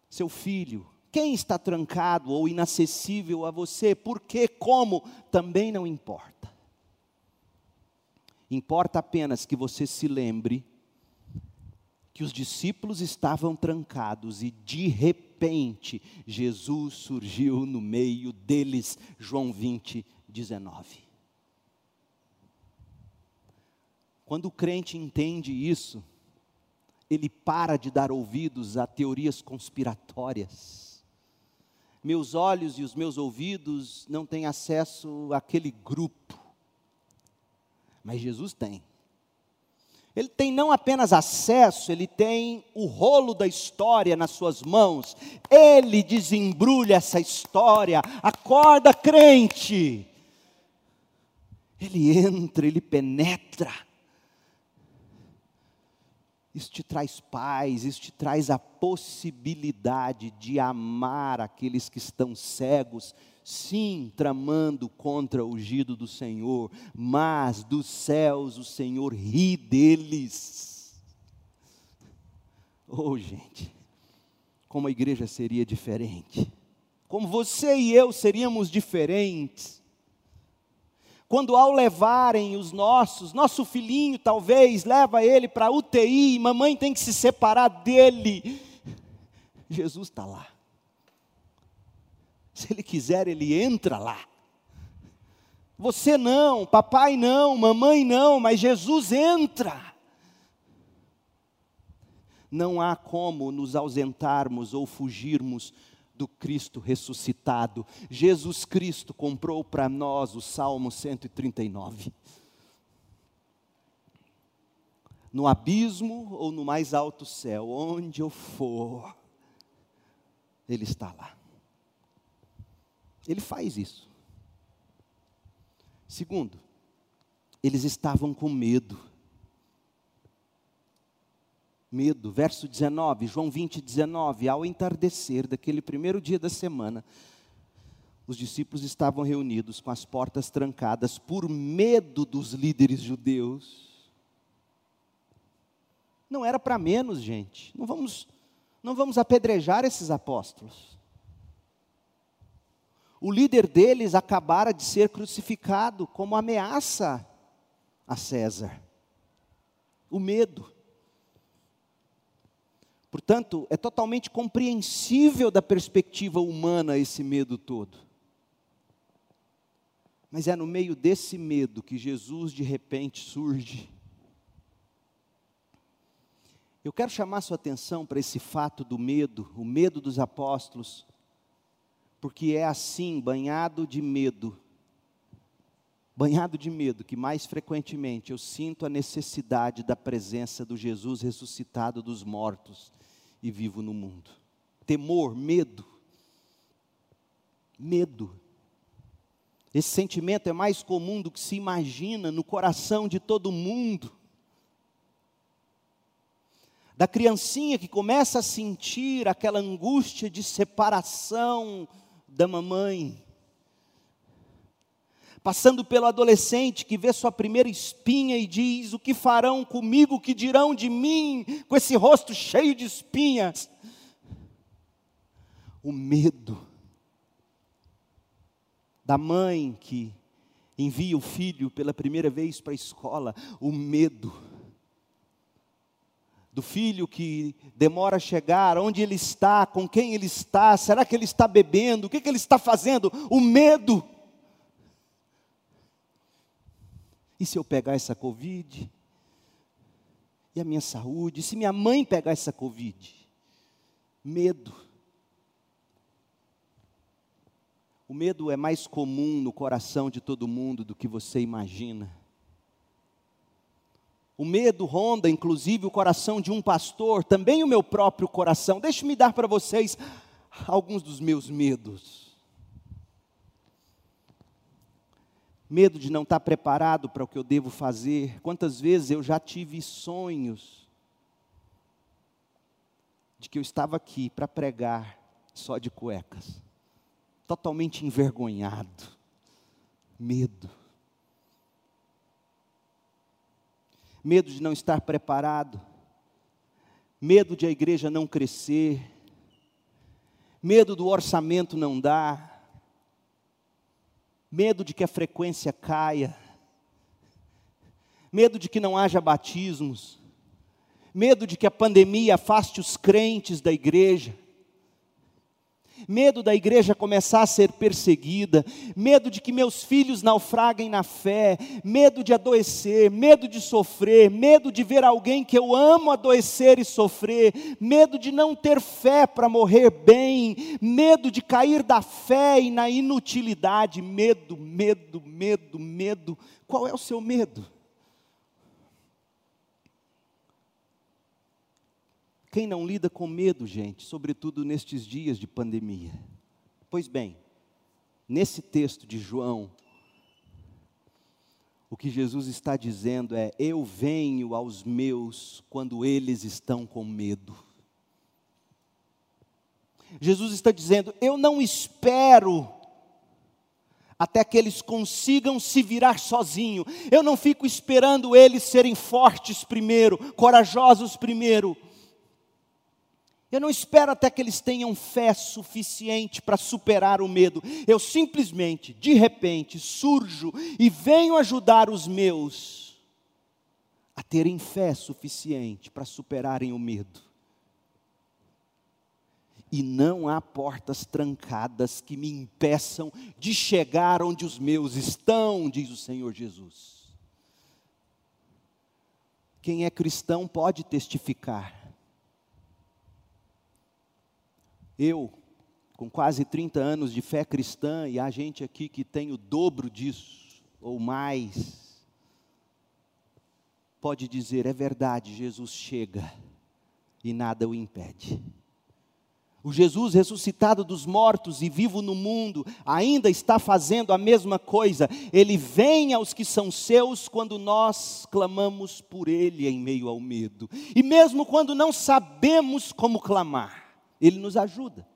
Seu filho, quem está trancado ou inacessível a você? Por quê? Como? Também não importa. Importa apenas que você se lembre que os discípulos estavam trancados e de repente Jesus surgiu no meio deles. João 20, 19. Quando o crente entende isso, ele para de dar ouvidos a teorias conspiratórias. Meus olhos e os meus ouvidos não têm acesso àquele grupo mas Jesus tem. Ele tem não apenas acesso, ele tem o rolo da história nas suas mãos. Ele desembrulha essa história. Acorda, crente. Ele entra, ele penetra. Isso te traz paz, isso te traz a possibilidade de amar aqueles que estão cegos sim, tramando contra o ungido do Senhor, mas dos céus o Senhor ri deles. Oh, gente, como a igreja seria diferente, como você e eu seríamos diferentes, quando ao levarem os nossos, nosso filhinho talvez leva ele para UTI, mamãe tem que se separar dele. Jesus está lá. Se ele quiser, ele entra lá. Você não, papai não, mamãe não, mas Jesus entra. Não há como nos ausentarmos ou fugirmos do Cristo ressuscitado. Jesus Cristo comprou para nós o Salmo 139. No abismo ou no mais alto céu, onde eu for, Ele está lá. Ele faz isso. Segundo, eles estavam com medo medo. Verso 19, João 20, 19. Ao entardecer daquele primeiro dia da semana, os discípulos estavam reunidos com as portas trancadas por medo dos líderes judeus. Não era para menos, gente. Não vamos, não vamos apedrejar esses apóstolos. O líder deles acabara de ser crucificado como ameaça a César. O medo. Portanto, é totalmente compreensível da perspectiva humana esse medo todo. Mas é no meio desse medo que Jesus de repente surge. Eu quero chamar sua atenção para esse fato do medo, o medo dos apóstolos, porque é assim, banhado de medo, banhado de medo, que mais frequentemente eu sinto a necessidade da presença do Jesus ressuscitado dos mortos e vivo no mundo. Temor, medo. Medo. Esse sentimento é mais comum do que se imagina no coração de todo mundo. Da criancinha que começa a sentir aquela angústia de separação da mamãe, passando pelo adolescente que vê sua primeira espinha e diz: O que farão comigo, o que dirão de mim, com esse rosto cheio de espinhas? O medo da mãe que envia o filho pela primeira vez para a escola, o medo do filho que demora a chegar, onde ele está, com quem ele está, será que ele está bebendo, o que, que ele está fazendo, o medo. E se eu pegar essa Covid? E a minha saúde? E se minha mãe pegar essa Covid? Medo. O medo é mais comum no coração de todo mundo do que você imagina. O medo ronda, inclusive, o coração de um pastor, também o meu próprio coração. Deixe-me dar para vocês alguns dos meus medos. medo de não estar preparado para o que eu devo fazer. Quantas vezes eu já tive sonhos de que eu estava aqui para pregar só de cuecas, totalmente envergonhado, medo. Medo de não estar preparado, medo de a igreja não crescer, medo do orçamento não dar, medo de que a frequência caia, medo de que não haja batismos, medo de que a pandemia afaste os crentes da igreja, medo da igreja começar a ser perseguida, medo de que meus filhos naufraguem na fé, medo de adoecer, medo de sofrer, medo de ver alguém que eu amo adoecer e sofrer, medo de não ter fé para morrer bem, medo de cair da fé e na inutilidade, medo, medo, medo, medo. Qual é o seu medo? Quem não lida com medo, gente, sobretudo nestes dias de pandemia? Pois bem, nesse texto de João, o que Jesus está dizendo é: Eu venho aos meus quando eles estão com medo. Jesus está dizendo: Eu não espero até que eles consigam se virar sozinho. Eu não fico esperando eles serem fortes primeiro, corajosos primeiro. Eu não espero até que eles tenham fé suficiente para superar o medo. Eu simplesmente, de repente, surjo e venho ajudar os meus a terem fé suficiente para superarem o medo. E não há portas trancadas que me impeçam de chegar onde os meus estão, diz o Senhor Jesus. Quem é cristão pode testificar Eu, com quase 30 anos de fé cristã, e há gente aqui que tem o dobro disso, ou mais, pode dizer: é verdade, Jesus chega e nada o impede. O Jesus ressuscitado dos mortos e vivo no mundo ainda está fazendo a mesma coisa. Ele vem aos que são seus quando nós clamamos por Ele em meio ao medo. E mesmo quando não sabemos como clamar, ele nos ajuda.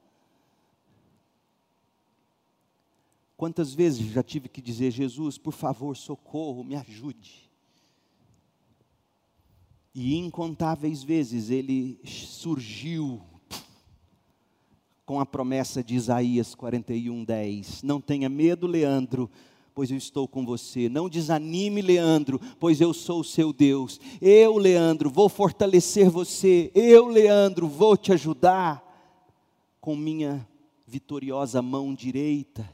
Quantas vezes já tive que dizer, Jesus, por favor, socorro, me ajude. E incontáveis vezes ele surgiu com a promessa de Isaías 41, 10. Não tenha medo, Leandro, pois eu estou com você. Não desanime, Leandro, pois eu sou o seu Deus. Eu, Leandro, vou fortalecer você. Eu, Leandro, vou te ajudar com minha vitoriosa mão direita,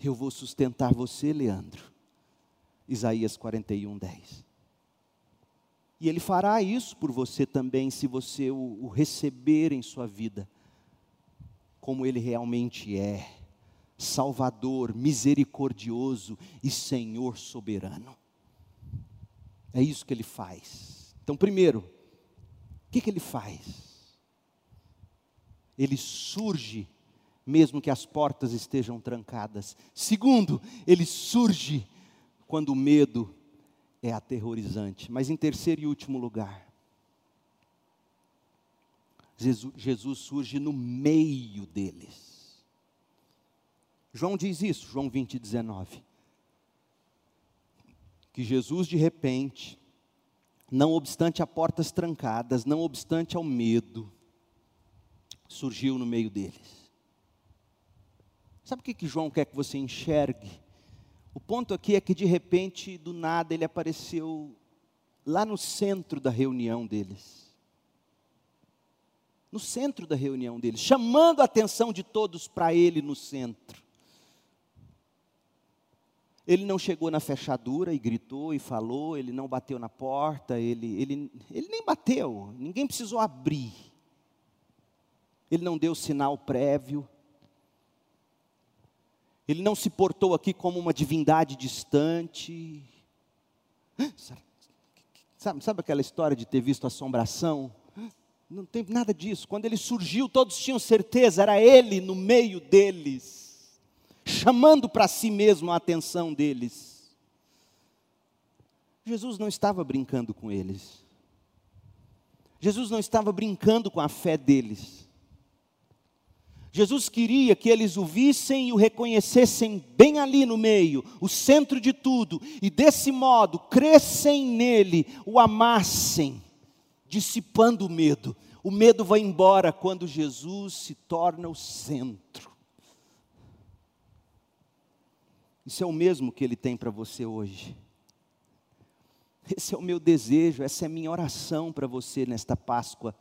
eu vou sustentar você, Leandro. Isaías 41, 10. E Ele fará isso por você também, se você o, o receber em sua vida, como Ele realmente é: Salvador, misericordioso e Senhor soberano. É isso que Ele faz. Então, primeiro, o que, que Ele faz? Ele surge mesmo que as portas estejam trancadas. Segundo, ele surge quando o medo é aterrorizante. Mas em terceiro e último lugar, Jesus, Jesus surge no meio deles. João diz isso, João 20, 19. Que Jesus de repente, não obstante a portas trancadas, não obstante ao medo, surgiu no meio deles. Sabe o que, que João quer que você enxergue? O ponto aqui é que de repente, do nada, ele apareceu lá no centro da reunião deles. No centro da reunião deles, chamando a atenção de todos para ele no centro. Ele não chegou na fechadura e gritou e falou, ele não bateu na porta, ele, ele, ele nem bateu, ninguém precisou abrir ele não deu sinal prévio, ele não se portou aqui como uma divindade distante. Sabe, sabe aquela história de ter visto assombração? Não tem nada disso. Quando ele surgiu, todos tinham certeza, era ele no meio deles, chamando para si mesmo a atenção deles. Jesus não estava brincando com eles. Jesus não estava brincando com a fé deles. Jesus queria que eles o vissem e o reconhecessem bem ali no meio, o centro de tudo, e desse modo crescem nele, o amassem, dissipando o medo. O medo vai embora quando Jesus se torna o centro. Isso é o mesmo que ele tem para você hoje. Esse é o meu desejo, essa é a minha oração para você nesta Páscoa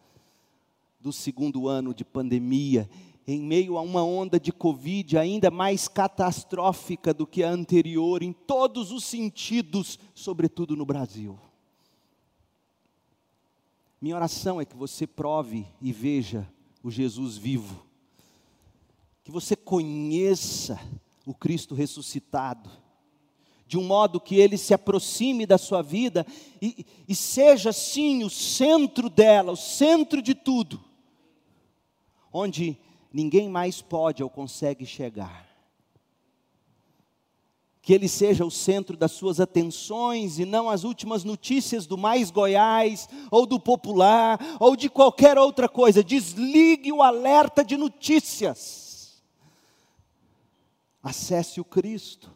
do segundo ano de pandemia em meio a uma onda de Covid ainda mais catastrófica do que a anterior, em todos os sentidos, sobretudo no Brasil. Minha oração é que você prove e veja o Jesus vivo, que você conheça o Cristo ressuscitado, de um modo que ele se aproxime da sua vida e, e seja sim o centro dela, o centro de tudo, onde ninguém mais pode ou consegue chegar. Que ele seja o centro das suas atenções e não as últimas notícias do Mais Goiás, ou do Popular, ou de qualquer outra coisa. Desligue o alerta de notícias. Acesse o Cristo.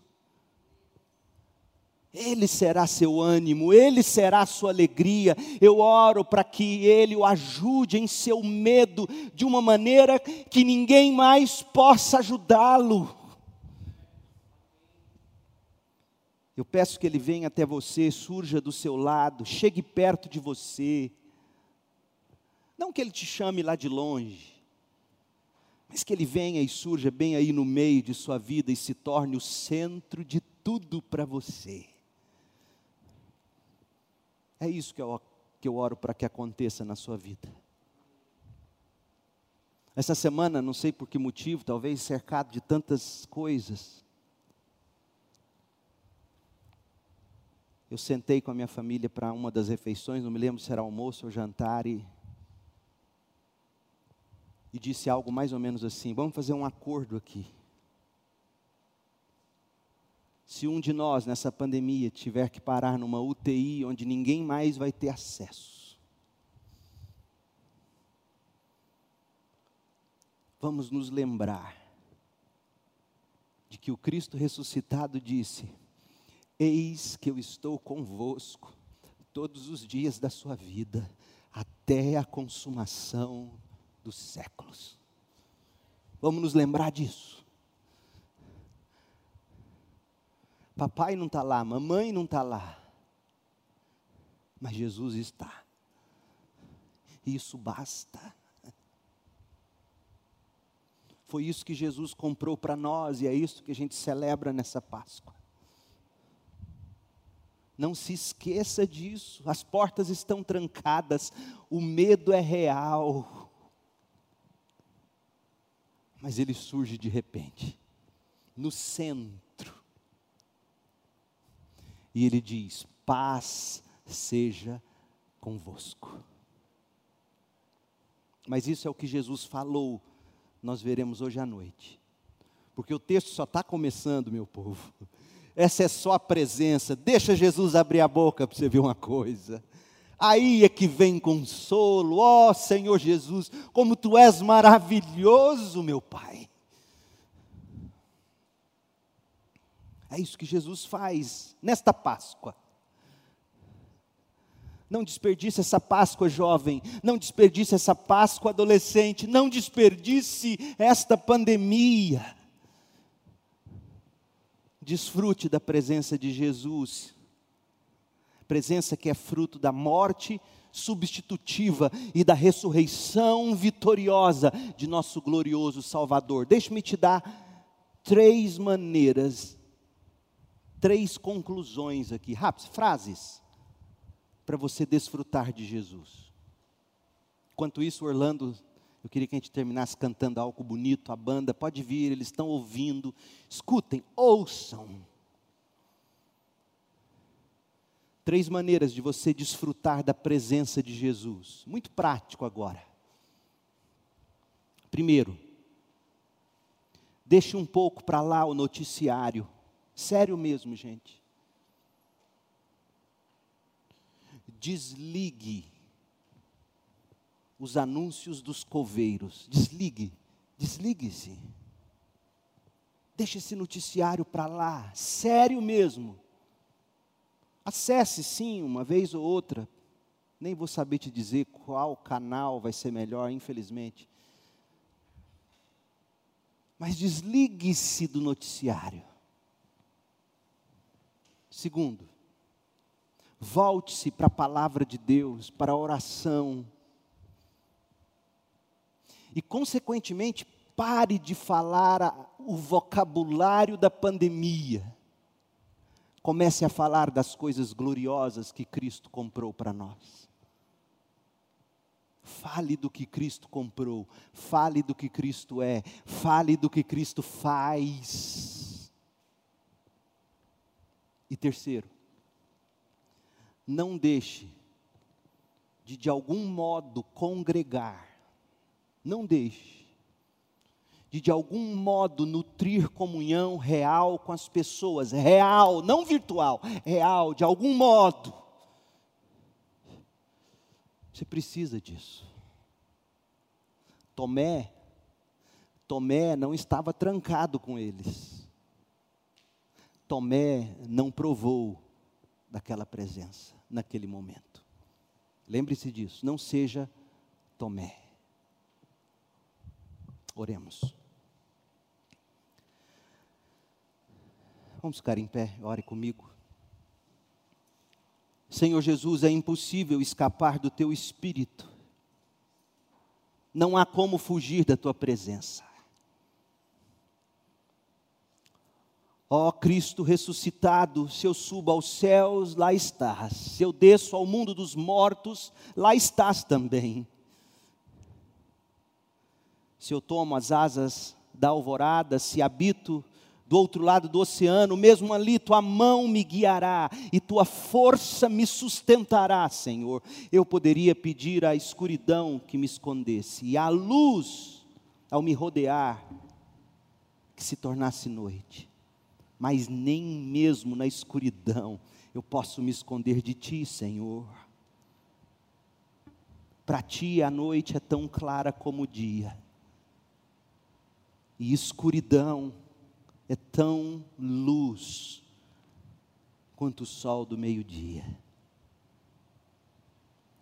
Ele será seu ânimo, Ele será sua alegria. Eu oro para que Ele o ajude em seu medo, de uma maneira que ninguém mais possa ajudá-lo. Eu peço que Ele venha até você, surja do seu lado, chegue perto de você. Não que Ele te chame lá de longe, mas que Ele venha e surja bem aí no meio de sua vida e se torne o centro de tudo para você. É isso que eu, que eu oro para que aconteça na sua vida. Essa semana, não sei por que motivo, talvez cercado de tantas coisas, eu sentei com a minha família para uma das refeições, não me lembro se era almoço ou jantar, e, e disse algo mais ou menos assim: vamos fazer um acordo aqui. Se um de nós nessa pandemia tiver que parar numa UTI onde ninguém mais vai ter acesso, vamos nos lembrar de que o Cristo ressuscitado disse: Eis que eu estou convosco todos os dias da sua vida, até a consumação dos séculos. Vamos nos lembrar disso. Papai não está lá, mamãe não está lá. Mas Jesus está. Isso basta. Foi isso que Jesus comprou para nós e é isso que a gente celebra nessa Páscoa. Não se esqueça disso. As portas estão trancadas, o medo é real. Mas ele surge de repente, no centro e ele diz: paz seja convosco. Mas isso é o que Jesus falou, nós veremos hoje à noite. Porque o texto só está começando, meu povo. Essa é só a presença. Deixa Jesus abrir a boca para você ver uma coisa. Aí é que vem consolo. Ó oh, Senhor Jesus, como tu és maravilhoso, meu Pai. É isso que Jesus faz nesta Páscoa. Não desperdice essa Páscoa jovem, não desperdice essa Páscoa adolescente, não desperdice esta pandemia. Desfrute da presença de Jesus, presença que é fruto da morte substitutiva e da ressurreição vitoriosa de nosso glorioso Salvador. Deixe-me te dar três maneiras três conclusões aqui, rápidas, frases, para você desfrutar de Jesus. Enquanto isso, Orlando, eu queria que a gente terminasse cantando algo bonito, a banda pode vir, eles estão ouvindo, escutem, ouçam. Três maneiras de você desfrutar da presença de Jesus, muito prático agora. Primeiro, deixe um pouco para lá o noticiário Sério mesmo, gente. Desligue os anúncios dos coveiros. Desligue. Desligue-se. Deixe esse noticiário para lá. Sério mesmo. Acesse sim, uma vez ou outra. Nem vou saber te dizer qual canal vai ser melhor, infelizmente. Mas desligue-se do noticiário. Segundo, volte-se para a palavra de Deus, para a oração. E, consequentemente, pare de falar a, o vocabulário da pandemia. Comece a falar das coisas gloriosas que Cristo comprou para nós. Fale do que Cristo comprou, fale do que Cristo é, fale do que Cristo faz. E terceiro, não deixe de de algum modo congregar, não deixe de de algum modo nutrir comunhão real com as pessoas, real, não virtual, real, de algum modo. Você precisa disso. Tomé, Tomé não estava trancado com eles. Tomé não provou daquela presença, naquele momento. Lembre-se disso, não seja Tomé. Oremos. Vamos ficar em pé, ore comigo. Senhor Jesus, é impossível escapar do teu espírito. Não há como fugir da tua presença. Ó Cristo ressuscitado, se eu subo aos céus, lá estás. Se eu desço ao mundo dos mortos, lá estás também. Se eu tomo as asas da alvorada, se habito do outro lado do oceano, mesmo ali tua mão me guiará e tua força me sustentará, Senhor. Eu poderia pedir à escuridão que me escondesse e à luz, ao me rodear, que se tornasse noite mas nem mesmo na escuridão eu posso me esconder de ti, Senhor. Para ti a noite é tão clara como o dia, e escuridão é tão luz quanto o sol do meio-dia.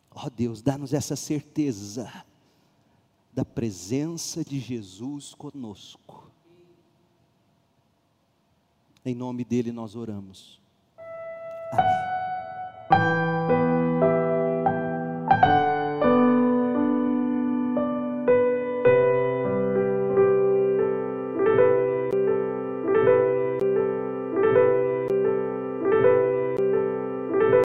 Ó oh Deus, dá-nos essa certeza da presença de Jesus conosco em nome dele nós oramos. Amém.